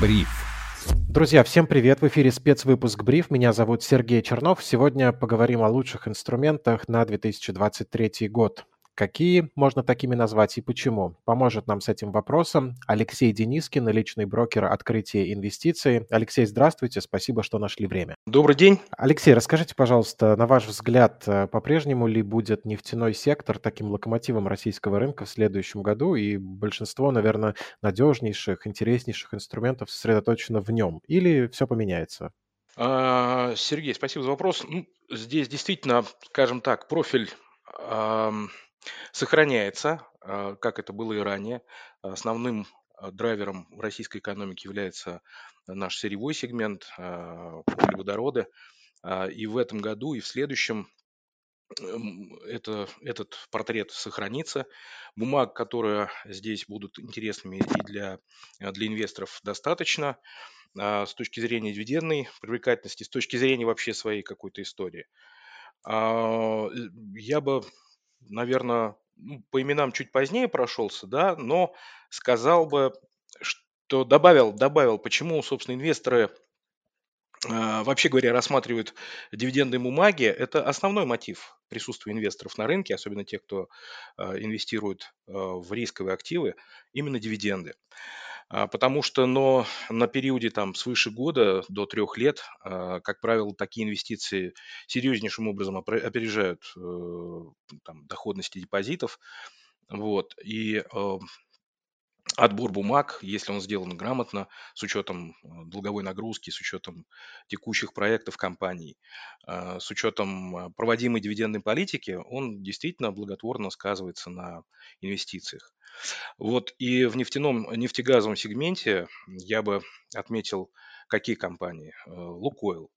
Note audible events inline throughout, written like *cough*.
Бриф. Друзья, всем привет! В эфире спецвыпуск «Бриф». Меня зовут Сергей Чернов. Сегодня поговорим о лучших инструментах на 2023 год. Какие можно такими назвать и почему? Поможет нам с этим вопросом Алексей Денискин, личный брокер открытия инвестиций. Алексей, здравствуйте, спасибо, что нашли время. Добрый день. Алексей, расскажите, пожалуйста, на ваш взгляд, э, по-прежнему ли будет нефтяной сектор таким локомотивом российского рынка в следующем году, и большинство, наверное, надежнейших, интереснейших инструментов сосредоточено в нем, или все поменяется? А, Сергей, спасибо за вопрос. Ну, здесь действительно, скажем так, профиль Сохраняется, а, как это было и ранее. Основным а, драйвером российской экономики является наш сырьевой сегмент, а, углеводороды. И в этом году, и в следующем эм, это, этот портрет сохранится. Бумаг, которые здесь будут интересными и для, для инвесторов, достаточно с точки зрения дивидендной привлекательности, с точки зрения вообще своей какой-то истории. Я бы наверное, ну, по именам чуть позднее прошелся, да, но сказал бы, что добавил, добавил, почему, собственно, инвесторы а, вообще говоря, рассматривают дивидендные бумаги, это основной мотив присутствия инвесторов на рынке, особенно тех, кто а, инвестирует а, в рисковые активы, именно дивиденды. А, потому что но на периоде там свыше года до трех лет, а, как правило, такие инвестиции серьезнейшим образом опережают э, там, доходности депозитов. Вот. И э, отбор бумаг, если он сделан грамотно, с учетом э, долговой нагрузки, с учетом текущих проектов компаний, с учетом проводимой дивидендной политики, он действительно благотворно сказывается на инвестициях. Вот и в нефтяном, нефтегазовом сегменте я бы отметил, какие компании. Э, Лукойл.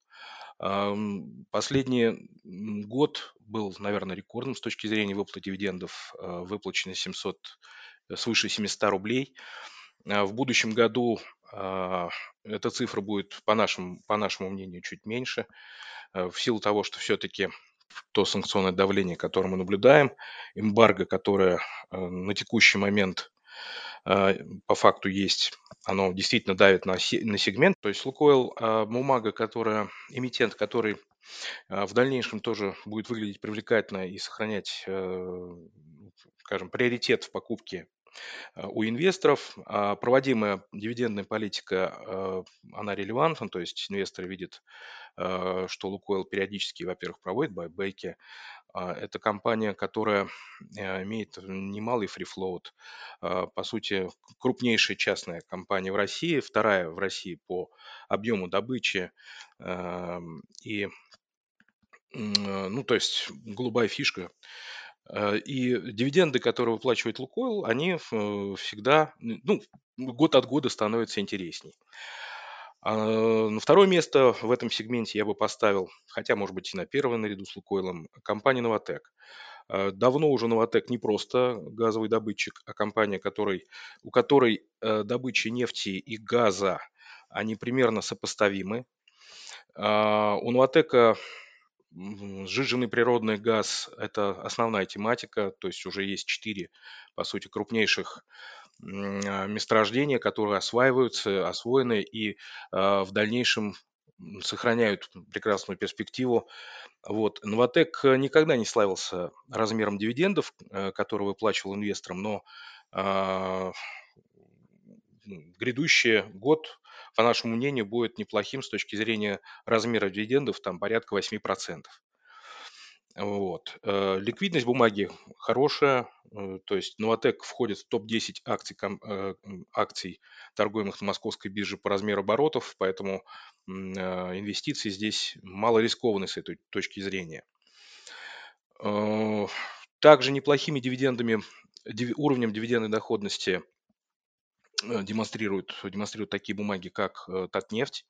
Последний год был, наверное, рекордным с точки зрения выплаты дивидендов. Э, выплачено 700, э, свыше 700 рублей. А в будущем году а, эта цифра будет, по нашему, по нашему мнению, чуть меньше, в силу того, что все-таки то санкционное давление, которое мы наблюдаем, эмбарго, которое э, на текущий момент э, по факту есть, оно действительно давит на, сегмент. То есть Лукойл э, бумага, которая, эмитент, который в дальнейшем тоже будет выглядеть привлекательно и сохранять, скажем, приоритет в покупке у инвесторов. А проводимая дивидендная политика, она релевантна, то есть инвесторы видят Э, что Лукойл периодически, во-первых, проводит байбеки. А, это компания, которая э, имеет немалый фрифлоут. А, по сути, крупнейшая частная компания в России, вторая в России по объему добычи. И, ну, то есть, голубая фишка. Э, и дивиденды, которые выплачивает Лукойл, они всегда, ну, год от года становятся интересней. А на второе место в этом сегменте я бы поставил, хотя, может быть, и на первое наряду с Лукойлом, компанию «Новотек». А, давно уже «Новотек» не просто газовый добытчик, а компания, который, у которой э, добыча нефти и газа, они примерно сопоставимы. А, у «Новотека» сжиженный природный газ – это основная тематика, то есть уже есть четыре, по сути, крупнейших а, месторождения, которые осваиваются, освоены и а, в дальнейшем сохраняют прекрасную перспективу. Вот. Новотек никогда не славился размером дивидендов, э, которые выплачивал инвесторам, но а, грядущий год, по нашему мнению, будет неплохим с точки зрения размера дивидендов, там порядка 8%. Вот. Э, ликвидность бумаги хорошая, э, то есть Новотек входит в топ-10 акций, э, акций, торгуемых на московской бирже по размеру оборотов, поэтому инвестиции здесь мало рискованны с этой точки зрения. Также неплохими дивидендами, уровнем дивидендной доходности демонстрируют, демонстрируют такие бумаги, как Татнефть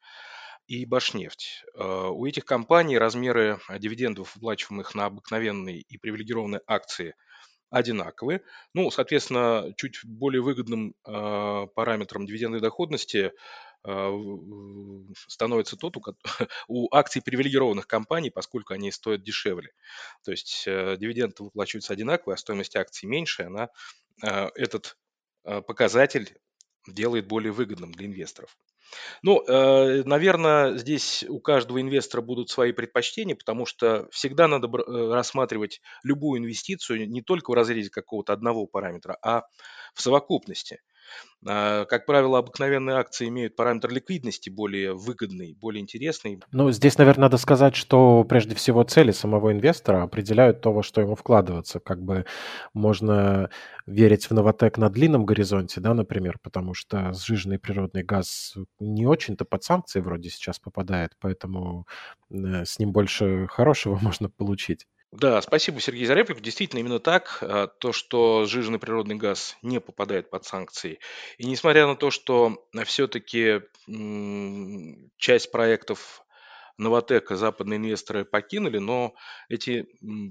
и Башнефть. Э, у этих компаний размеры дивидендов, выплачиваемых на обыкновенные и привилегированные акции, одинаковые. Ну, соответственно, чуть более выгодным э, параметром дивидендной доходности э, становится тот, у, *laughs* у акций привилегированных компаний, поскольку они стоят дешевле. То есть дивиденды выплачиваются одинаковые, а стоимость акций меньше, она этот показатель делает более выгодным для инвесторов. Ну, э, наверно, здесь у каждого инвестора будут свои предпочтения, потому что всегда надо э, рассматривать любую инвестицию не только в разрезе какого-то одного параметра, а в совокупности. А, как правило, обыкновенные акции имеют параметр ликвидности более выгодный, более интересный. Ну, здесь, наверно, надо сказать, что прежде всего цели самого инвестора определяют то, во что ему вкладываться. Как бы можно верить в "Новатэк" на длинном горизонте, да, например, потому что сжиженный природный газ не очень-то под санкции вроде сейчас попадает, поэтому, э, с ним больше хорошего *laughs* можно получить. Да, спасибо, Сергей, за реплику. Действительно, именно так. А, то, что сжиженный природный газ не попадает под санкции. И несмотря на то, что все-таки часть проектов Новатэка западные инвесторы покинули, но эти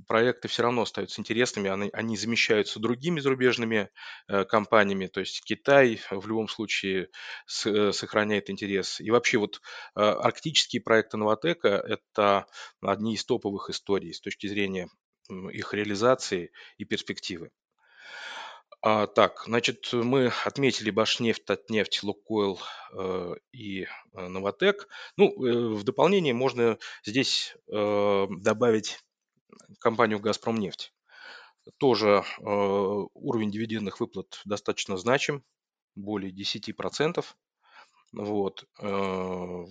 проекты все равно остаются интересными, они, они замещаются другими зарубежными э, компаниями, то есть Китай в любом случае с, э, сохраняет интерес. И вообще вот э, арктические проекты Новатэка – это одни из топовых историй с точки зрения их реализации и перспективы. А, так, значит, мы отметили Башнефть, Татнефть, Лукойл э, и э, Новотек. Ну, э, в дополнение можно здесь э, добавить компанию «Газпромнефть». Тоже э, уровень дивидендных выплат достаточно значим, более 10%. Вот. Э,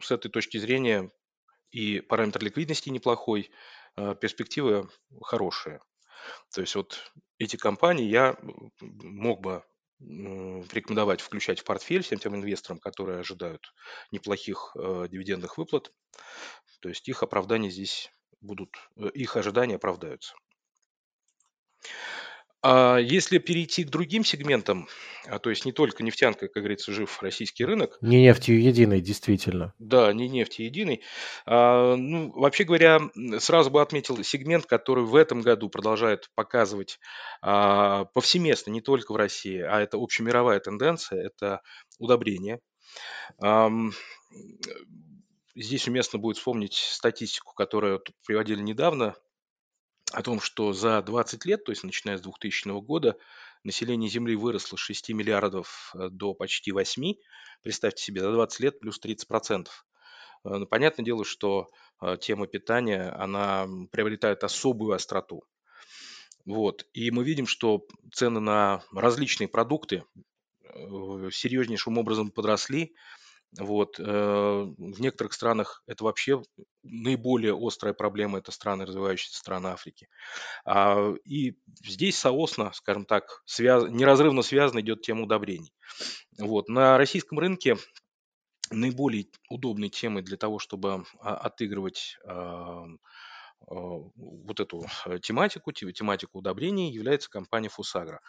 с этой точки зрения и параметр ликвидности неплохой, э, перспективы хорошие. То есть вот эти компании я мог бы рекомендовать включать в портфель всем тем инвесторам, которые ожидают неплохих э, дивидендных выплат. То есть их оправдания здесь будут, э, их ожидания оправдаются. А если перейти к другим сегментам, а, то есть не только нефтянка, как говорится, жив российский рынок. Не нефтью единой, действительно. Да, не нефтью единой. А, ну, вообще говоря, сразу бы отметил сегмент, который в этом году продолжает показывать а, повсеместно, не только в России, а это общемировая тенденция, это удобрение. А, здесь уместно будет вспомнить статистику, которую приводили недавно о том, что за 20 лет, то есть начиная с 2000 года, население Земли выросло с 6 миллиардов э, до почти 8. Представьте себе, за 20 лет плюс 30%. Э, Но ну, понятное дело, что э, тема питания, она приобретает особую остроту. Вот. И мы видим, что цены на различные продукты серьезнейшим образом подросли. Вот. В некоторых странах это вообще наиболее острая проблема, это страны, развивающиеся страны Африки. А, и здесь соосно, скажем так, связ... неразрывно связана идет тема удобрений. Вот. На российском рынке наиболее удобной темой для того, чтобы а, отыгрывать а, вот эту э, тематику, тематику удобрений является компания Фусагра.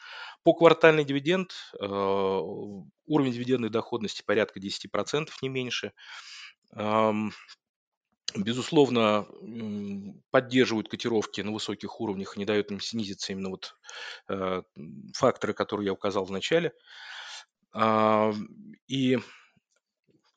По квартальный дивиденд, уровень дивидендной доходности порядка 10%, не меньше. Безусловно, поддерживают котировки на высоких уровнях не дают им снизиться именно вот э, факторы, которые я указал в начале. И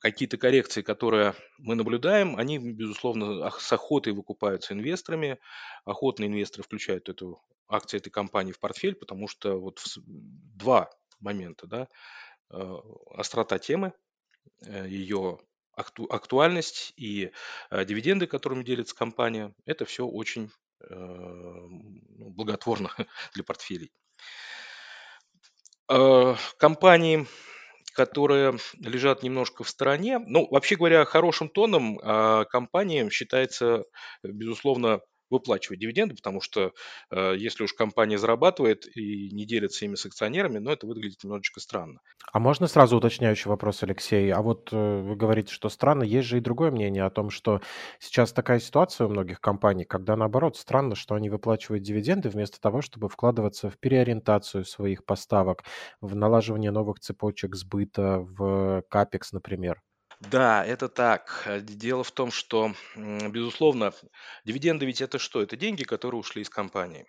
какие-то коррекции, которые мы наблюдаем, они, безусловно, с охотой выкупаются инвесторами. Охотно инвесторы включают эту акции этой компании в портфель, потому что вот два момента, да, э, острота темы, э, ее акту, актуальность и э, дивиденды, которыми делится компания, это все очень ну, благотворно *laughs* для портфелей. Компании, которые лежат немножко в стороне, ну, вообще говоря, хорошим тоном э, компаниям считается, безусловно, выплачивать дивиденды, потому что э, если уж компания зарабатывает и не делится ими с акционерами, ну, это выглядит немножечко странно. А можно сразу уточняющий вопрос, Алексей? А вот э, вы говорите, что странно, есть же и другое мнение о том, что сейчас такая ситуация у многих компаний, когда наоборот странно, что они выплачивают дивиденды вместо того, чтобы вкладываться в переориентацию своих поставок, в налаживание новых цепочек сбыта, в капекс, например. Да, это так. Э, дело в том, что, безусловно, дивиденды ведь это что? Это деньги, которые ушли из компании.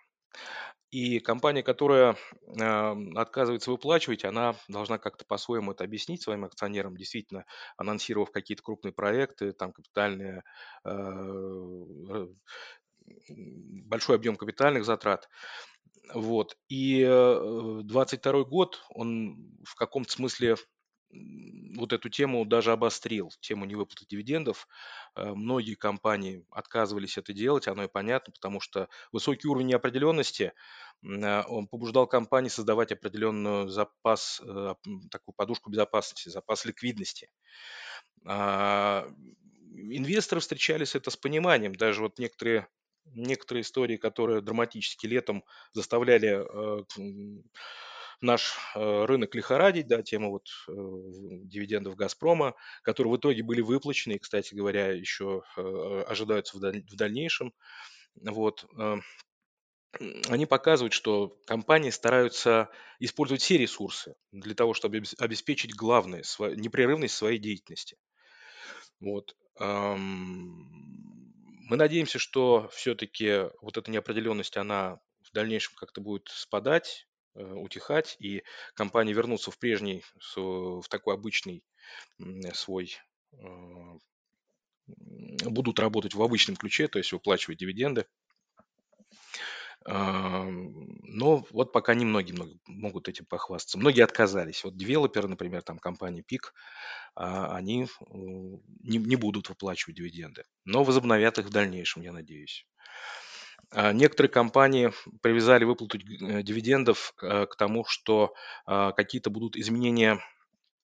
И компания, которая э, отказывается выплачивать, она должна как-то по-своему это объяснить своим акционерам, действительно анонсировав какие-то крупные проекты, там капитальные, э, большой объем капитальных затрат. Вот. И э, 22 год, он в каком-то смысле вот эту тему даже обострил, тему невыплаты дивидендов. Э, многие компании отказывались это делать, оно и понятно, потому что высокий уровень неопределенности э, он побуждал компании создавать определенную запас, э, такую подушку безопасности, запас ликвидности. А, инвесторы встречались это с пониманием, даже вот некоторые некоторые истории, которые драматически летом заставляли наш э, рынок лихорадить, да, тема вот э, дивидендов «Газпрома», которые в итоге были выплачены и, кстати говоря, еще э, ожидаются в, даль- в дальнейшем. Вот. Они показывают, что компании стараются использовать все ресурсы для того, чтобы обеспечить главное, непрерывность своей деятельности. Вот. Мы надеемся, что все-таки вот эта неопределенность, она в дальнейшем как-то будет спадать, утихать, и компании вернутся в прежний, в такой обычный свой э, будут работать в обычном ключе, то есть выплачивать дивиденды. Но вот пока немногие могут этим похвастаться. Многие отказались. Вот девелоперы, например, там компания ПИК, а, они э, не будут выплачивать дивиденды, но возобновят их в дальнейшем, я надеюсь. А, некоторые компании привязали выплату э, дивидендов э, к тому, что а, какие-то будут изменения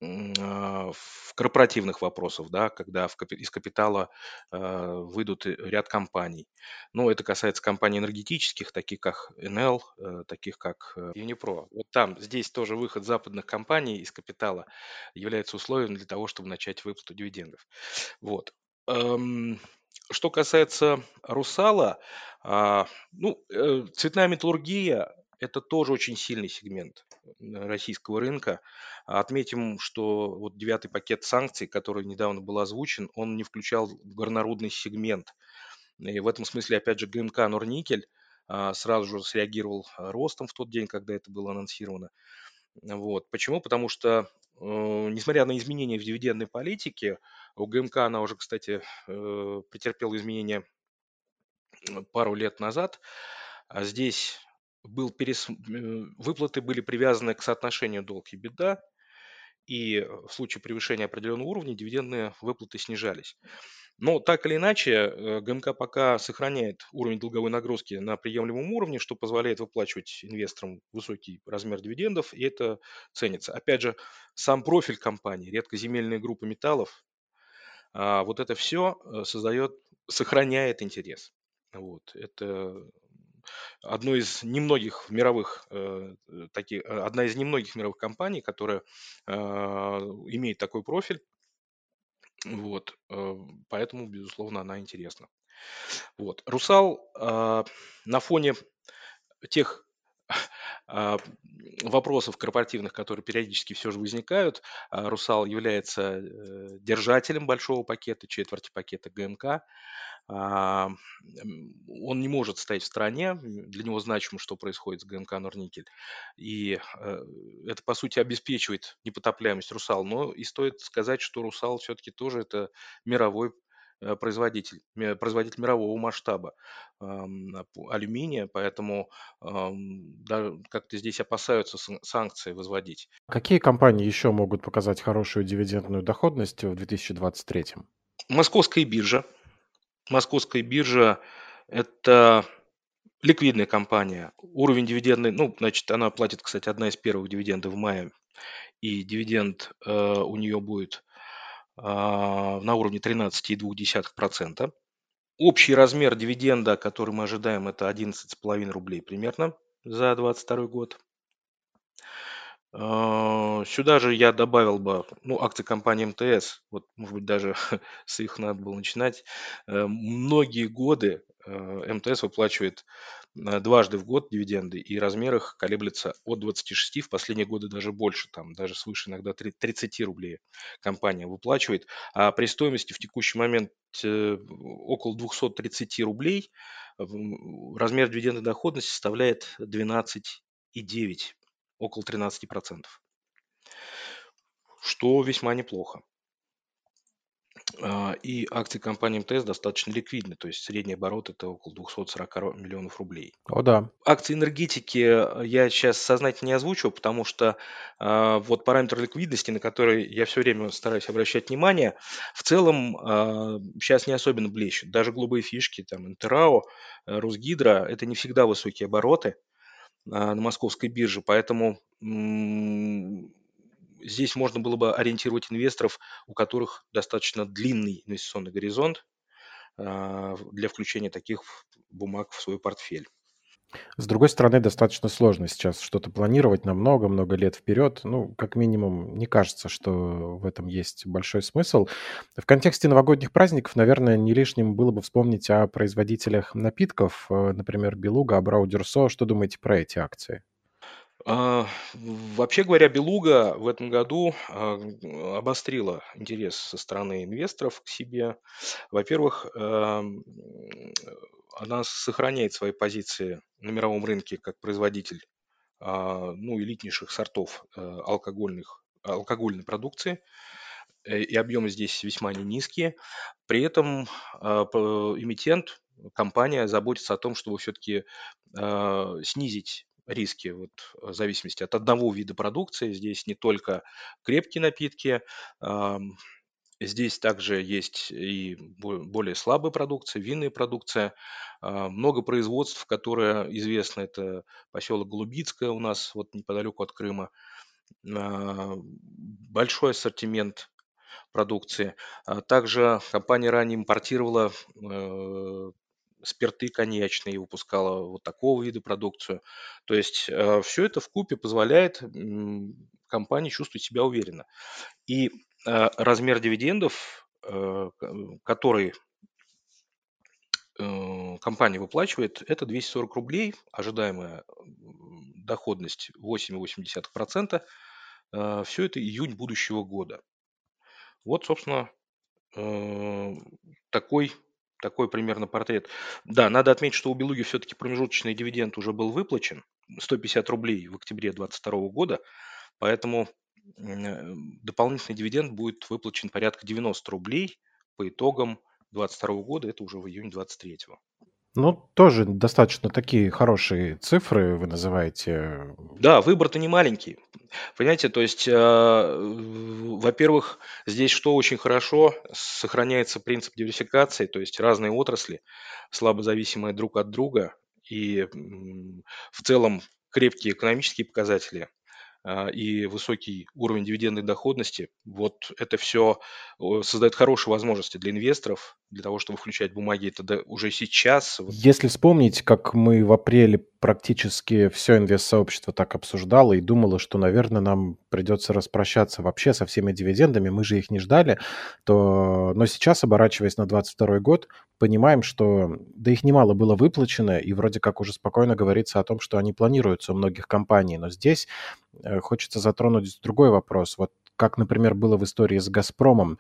а, в корпоративных вопросах, да, когда из капитала выйдут ряд компаний. Ну, это касается компаний энергетических, таких как НЛ, э, таких как Unipro. Вот там, здесь тоже выход западных компаний из капитала является условием для того, чтобы начать выплату дивидендов. Вот. Что касается «Русала», а, ну, э, цветная металлургия – это тоже очень сильный сегмент российского рынка. Отметим, что вот девятый пакет санкций, который недавно был озвучен, он не включал горнорудный сегмент. И в этом смысле, опять же, ГМК «Норникель» а, сразу же среагировал ростом в тот день, когда это было анонсировано. Вот. Почему? Потому что, э, несмотря на изменения в дивидендной политике, у ГМК она уже, кстати, э, претерпела изменения пару лет назад. А здесь был перес... выплаты были привязаны к соотношению долг и беда, и в случае превышения определенного уровня дивидендные выплаты снижались. Но так или иначе, э, ГМК пока сохраняет уровень долговой нагрузки на приемлемом уровне, что позволяет выплачивать инвесторам высокий размер дивидендов, и это ценится. Опять же, сам профиль компании, редкоземельные группы металлов, а, вот это все э, создает, сохраняет интерес. Вот. Это одно из немногих мировых э, таких, одна из немногих мировых компаний, которая а, имеет такой профиль вот, э, поэтому, безусловно, она интересна. Вот. Русал э, на фоне тех э, вопросов корпоративных, которые периодически все же возникают, э, Русал является э, держателем большого пакета, четверти пакета ГМК. А, он не может стоять в стороне, для него значимо, что происходит с ГМК «Норникель». И э, это, по сути, обеспечивает непотопляемость «Русал». Но и стоит сказать, что «Русал» все-таки тоже это мировой производитель, производитель мирового масштаба алюминия, поэтому да, как-то здесь опасаются санкции возводить. Какие компании еще могут показать хорошую дивидендную доходность в 2023? Московская биржа Московская биржа– это ликвидная компания. Уровень дивидендный, ну, значит, она платит, кстати, одна из первых дивидендов в мае, и дивиденд э, у нее будет э, на уровне 13,2%. Общий размер дивиденда, который мы ожидаем, это 11,5 рублей примерно за 2022 год. А, сюда же я добавил бы, ну, акции компании МТС, вот, может быть, даже *laughs* с их надо было начинать. Э, многие годы э, МТС выплачивает э, дважды в год дивиденды, и размер их колеблется от 26, в последние годы даже больше, там даже свыше иногда 30 рублей компания выплачивает. А при стоимости в текущий момент около 230 рублей размер дивидендной доходности составляет 12,9 около 13%, что весьма неплохо. А, и акции компании МТС достаточно ликвидны, то есть средний оборот это около 240 миллионов рублей. О да. Акции энергетики э, я сейчас сознательно не озвучиваю, потому что а, вот параметр ликвидности, на который я все время стараюсь обращать внимание, в целом а, сейчас не особенно блещут. Даже голубые фишки, там, Интерао, э, Росгидро, это не всегда высокие обороты на московской бирже, поэтому здесь можно было бы ориентировать инвесторов, у которых достаточно длинный инвестиционный горизонт а, для включения таких бумаг в свой портфель. С другой стороны, достаточно сложно сейчас что-то планировать на много-много лет вперед. Ну, как минимум, не кажется, что в этом есть большой смысл. В контексте новогодних праздников, наверное, не лишним было бы вспомнить о производителях напитков, э, например, Белуга, Абрау Дюрсо. Что думаете про эти акции? А, Вообще говоря, Белуга в этом году а, обострила интерес со стороны инвесторов к себе. Во-первых, эм, она сохраняет свои позиции на мировом рынке как производитель а, ну, элитнейших сортов э, алкогольных, алкогольной продукции. Э, И объемы здесь весьма не низкие. При этом а, эмитент, компания заботится о том, чтобы все-таки снизить риски вот, в зависимости от одного вида продукции. Здесь не только крепкие напитки, здесь также есть и бо- более слабая продукция, винная продукция. А, Много производств, которые известны. Это поселок Голубицкое у нас вот неподалеку от Крыма. А, Большой ассортимент продукции. А Также компания ранее импортировала э, спирты коньячные, выпускала вот такого вида продукцию. То есть все это в купе позволяет компании чувствовать себя уверенно. И э, размер дивидендов, э, который э, компания выплачивает, это 240 рублей, ожидаемая доходность 8,8%. Все это июнь будущего года. Вот, собственно, Э, такой, такой примерно портрет. Да, надо отметить, что у Белуги все-таки промежуточный дивиденд уже был выплачен, 150 рублей в октябре 2022 года, поэтому э, дополнительный дивиденд будет выплачен порядка 90 рублей по итогам 2022 года, это уже в июне 2023. Ну, тоже достаточно такие хорошие цифры вы называете. Да, выбор-то не маленький. Понимаете, то есть, в- во-первых, здесь что очень хорошо, сохраняется принцип диверсификации, то есть разные отрасли, слабо зависимые друг от друга, и в целом крепкие экономические показатели и высокий уровень дивидендной доходности, вот это все создает хорошие возможности для инвесторов, для того, чтобы включать бумаги это уже сейчас. Если вспомнить, как мы в апреле практически все инвест-сообщество так обсуждало и думало, что, наверное, нам придется распрощаться вообще со всеми дивидендами, мы же их не ждали, то... Но сейчас, оборачиваясь на 22 год, понимаем, что да их немало было выплачено, и вроде как уже спокойно говорится о том, что они планируются у многих компаний. Но здесь э, хочется затронуть другой вопрос. Вот как, например, было в истории с «Газпромом»,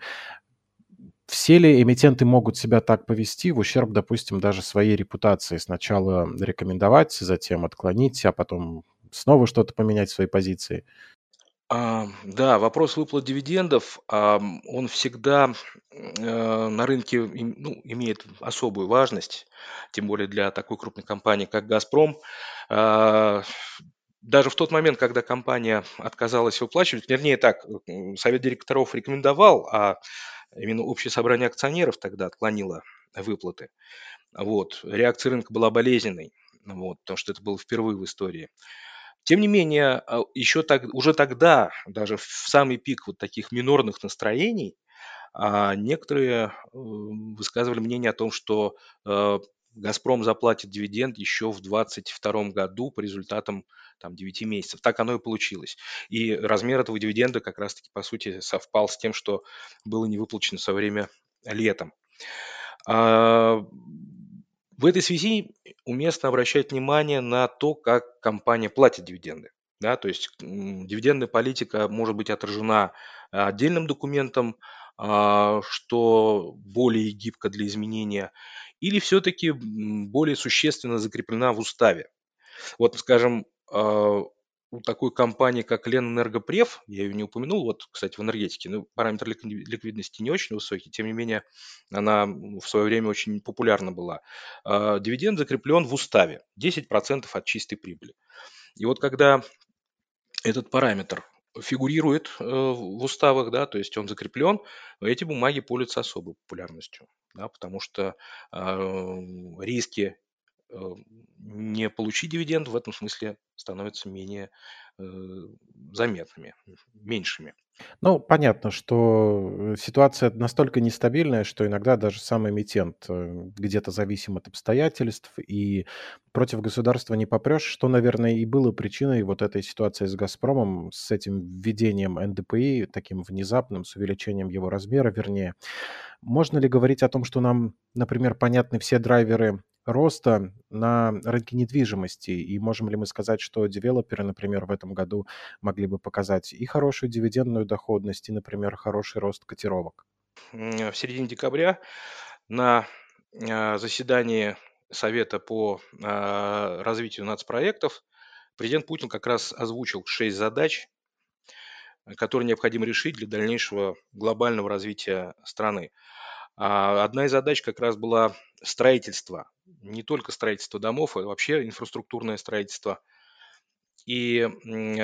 все ли эмитенты могут себя так повести в ущерб, допустим, даже своей репутации? Сначала рекомендовать, затем отклонить, а потом снова что-то поменять в своей позиции? А, да, вопрос выплат дивидендов, ам, он всегда э, на рынке им- ну, имеет особую важность, тем более для такой крупной компании, как «Газпром». А, Даже в тот момент, когда компания отказалась выплачивать, вернее так, совет директоров рекомендовал, а именно общее собрание акционеров тогда отклонило выплаты. Вот. Реакция рынка была болезненной, вот, потому что это было впервые в истории. Тем не менее, а, еще так, уже тогда, даже в самый пик вот таких минорных настроений, а, некоторые м, высказывали мнение о том, что э, «Газпром» заплатит дивиденд еще в 2022 году по результатам там, 9 месяцев. Так оно и получилось. И размер этого дивиденда как раз-таки, по сути, совпал с тем, что было не выплачено со время летом. А, В этой связи уместно обращать внимание на то, как компания платит дивиденды. Да, то есть дивидендная политика может быть отражена а, отдельным документом, а, что более гибко для изменения, или все-таки более существенно закреплена в уставе. Вот, скажем, а, у такой компании, как Ленэнергопрев, я ее не упомянул, вот, кстати, в энергетике, ну, параметр ликвидности не очень высокий, тем не менее, она в свое время очень популярна была. Дивиденд закреплен в уставе, 10% от чистой прибыли. И вот когда этот параметр фигурирует э, в уставах, да, то есть он закреплен, эти бумаги пользуются особой популярностью, да, потому что э, риски не получить дивиденд в этом смысле становятся менее э, заметными, меньшими. Ну, понятно, что э, ситуация настолько нестабильная, что иногда даже сам эмитент э, где-то зависим от обстоятельств, и против государства не попрешь, что, наверное, и было причиной вот этой ситуации с «Газпромом», с этим введением НДПИ, таким внезапным, с увеличением его размера, вернее. Можно ли говорить о том, что нам, например, понятны все драйверы роста на рынке недвижимости? И можем ли мы сказать, что девелоперы, например, в этом году могли бы показать и хорошую дивидендную доходность, и, например, хороший рост котировок? В середине декабря на а, заседании Совета по а, развитию нацпроектов президент Путин как раз озвучил шесть задач, которые необходимо решить для дальнейшего глобального развития страны. А одна из задач как раз была строительство, не только строительство домов, а вообще инфраструктурное строительство. И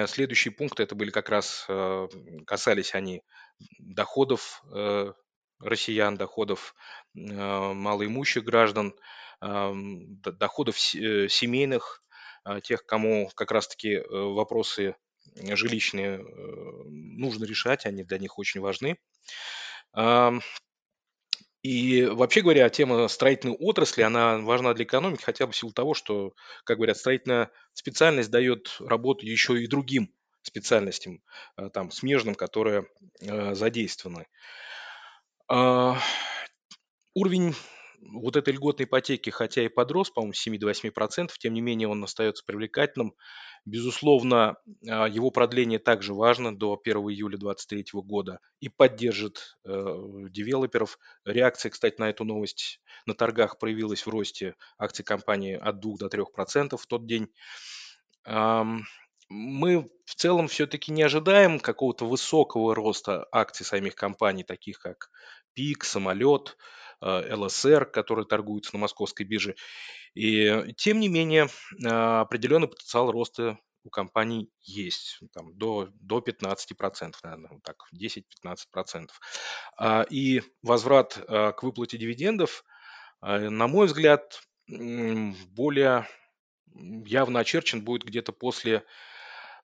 следующие пункты это были как раз, э, касались они доходов э, россиян, доходов э, малоимущих граждан, доходов семейных, тех, кому как раз-таки вопросы жилищные нужно решать, они для них очень важны. И вообще говоря, тема строительной отрасли, она важна для экономики хотя бы в силу того, что, как говорят, строительная специальность дает работу еще и другим специальностям, э, там, смежным, которые э, задействованы. А, уровень вот этой льготной ипотеки, хотя и подрос, по-моему, с 7 до 8%, тем не менее он остается привлекательным. Безусловно, а, его продление также важно до 1 июля 2023 года и поддержит э, девелоперов. Реакция, кстати, на эту новость на торгах проявилась в росте акций компании от 2 до 3% в тот день. Мы в целом все-таки не ожидаем какого-то высокого роста акций самих компаний, таких как ПИК, Самолет, ЛСР, которые торгуются на московской бирже. И тем не менее а, определенный потенциал роста у компаний есть, там, до, до 15%, наверное, вот так, 10-15%. А, и возврат а, к выплате дивидендов, на мой взгляд, более явно очерчен будет где-то после,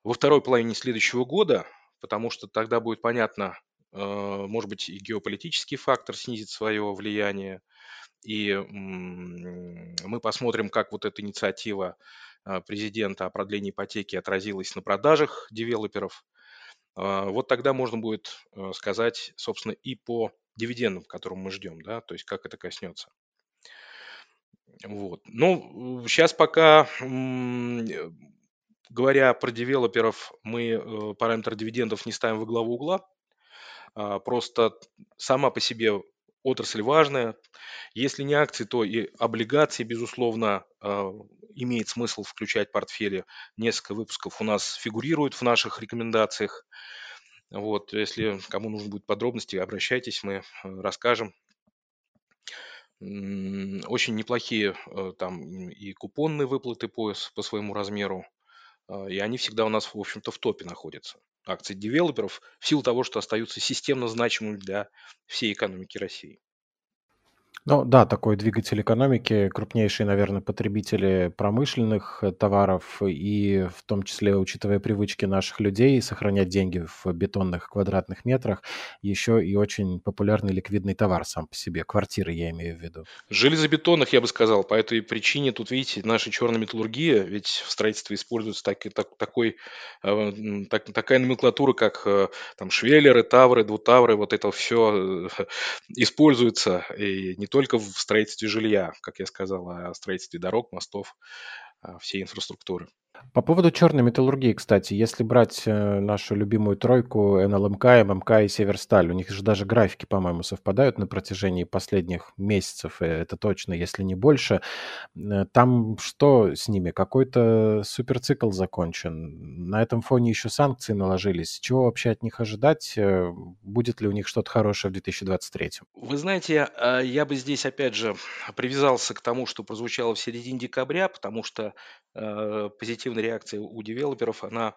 во второй половине следующего года, потому что тогда будет понятно, может быть, и геополитический фактор снизит свое влияние. И мы посмотрим, как вот эта инициатива э, президента о продлении ипотеки отразилась на продажах девелоперов. Э, вот тогда можно будет сказать, собственно, и по дивидендам, которым мы ждем, да, то есть как это коснется. Вот. Ну, сейчас пока, говоря про девелоперов, мы параметр дивидендов не ставим во главу угла, а, просто сама по себе отрасль важная. Если не акции, то и облигации, безусловно, а, имеет смысл включать в портфели. Несколько выпусков у нас фигурируют в наших рекомендациях. Вот, если кому нужны будут подробности, обращайтесь, мы э, расскажем. Очень неплохие там и купонные выплаты по, по своему размеру. А, и они всегда у нас, в общем-то, в топе находятся акций девелоперов в силу того, что остаются системно значимыми для всей экономики России. Ну да, такой двигатель экономики, крупнейшие, наверное, потребители промышленных э, товаров и в том числе, учитывая привычки наших людей сохранять деньги в бетонных квадратных метрах, еще и очень популярный ликвидный товар сам по себе, квартиры я имею в виду. Железобетонных, я бы сказал, по этой причине тут, видите, наша черная металлургия, ведь в строительстве используется так, так, такой, э, так, такая номенклатура, как э, там швеллеры, тавры, двутавры, вот это все используется, и не только в строительстве жилья, как я сказал, а в строительстве дорог, мостов, а, всей инфраструктуры. По поводу черной металлургии, кстати, если брать э, нашу любимую тройку НЛМК, ММК и Северсталь, у них же даже графики, по-моему, совпадают на протяжении последних месяцев, э, это точно, если не больше. Э, там что с ними? Какой-то суперцикл закончен. На этом фоне еще санкции наложились. Чего вообще от них ожидать? Будет ли у них что-то хорошее в 2023? Вы знаете, а, я бы здесь опять же привязался к тому, что прозвучало в середине декабря, потому что позитивный реакция у девелоперов, она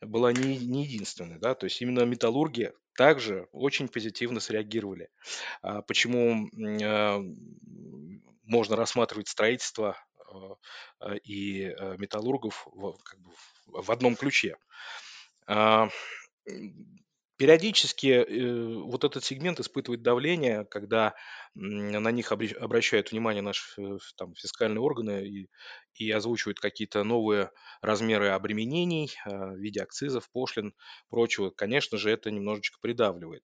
была не, не единственной, да, то есть именно металлурги также очень позитивно среагировали. А почему а, можно рассматривать строительство а, и металлургов в, как бы, в одном ключе? Периодически э, вот этот сегмент испытывает давление, когда на них обращают внимание наши э, там, фискальные органы и, и озвучивают какие-то новые размеры обременений а, в виде акцизов, пошлин, прочего. Конечно же, это немножечко придавливает.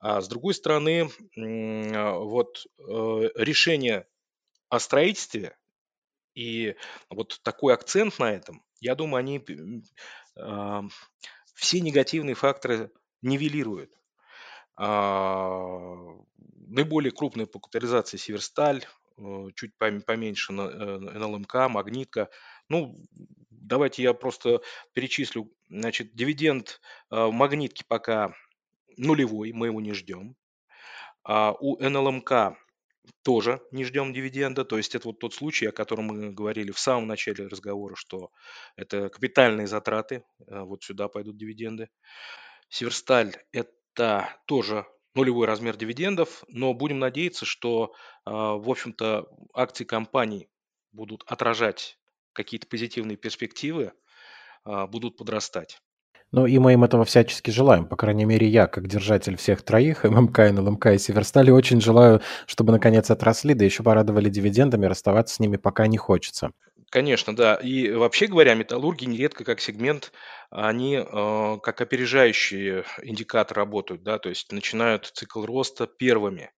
А с другой стороны, а, вот э, решение о строительстве и вот такой акцент на этом, я думаю, они все негативные факторы нивелирует. А, наиболее крупные по капитализации Северсталь, э, чуть поменьше НЛМК, э, Магнитка. Ну, давайте я просто перечислю. Значит, дивиденд э, Магнитки пока нулевой, мы его не ждем. А у НЛМК тоже не ждем дивиденда. То есть это вот тот случай, о котором мы говорили в самом начале разговора, что это капитальные затраты, вот сюда пойдут дивиденды. Северсталь – это тоже нулевой размер дивидендов, но будем надеяться, что, а, в общем-то, акции компаний будут отражать какие-то позитивные перспективы, а, будут подрастать. Ну и мы им этого всячески желаем. По крайней мере, я, как держатель всех троих, *laughs* ММК, НЛМК и Северстали, очень желаю, чтобы наконец отросли, да еще порадовали дивидендами, расставаться с ними пока не хочется. Конечно, да. И вообще говоря, металлурги нередко как сегмент, они э, как опережающие индикатор работают, да, то есть начинают цикл роста первыми.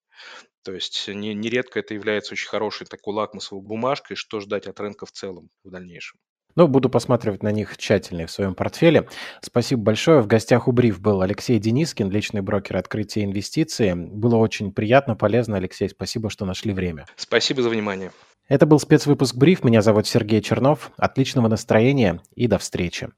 То есть не, нередко это является очень хорошей такой лакмусовой бумажкой, что ждать от рынка в целом в дальнейшем. Ну, буду посматривать на них тщательнее в своем портфеле. Спасибо большое. В гостях у Бриф был Алексей Денискин, личный брокер открытия инвестиций. Было очень приятно, полезно, Алексей. Спасибо, что нашли время. Спасибо за внимание. Это был спецвыпуск «Бриф». Меня зовут Сергей Чернов. Отличного настроения и до встречи.